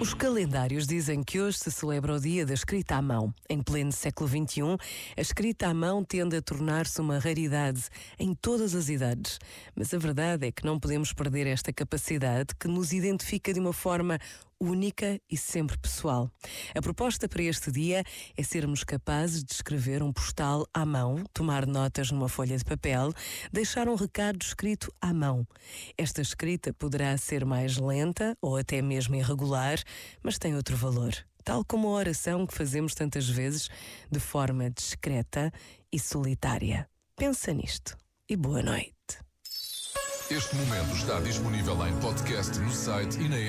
Os calendários dizem que hoje se celebra o dia da escrita à mão. Em pleno século XXI, a escrita à mão tende a tornar-se uma raridade em todas as idades. Mas a verdade é que não podemos perder esta capacidade que nos identifica de uma forma única e sempre pessoal. A proposta para este dia é sermos capazes de escrever um postal à mão, tomar notas numa folha de papel, deixar um recado escrito à mão. Esta escrita poderá ser mais lenta ou até mesmo irregular, mas tem outro valor. Tal como a oração que fazemos tantas vezes de forma discreta e solitária. Pensa nisto e boa noite. Este momento está disponível em podcast no site e na app.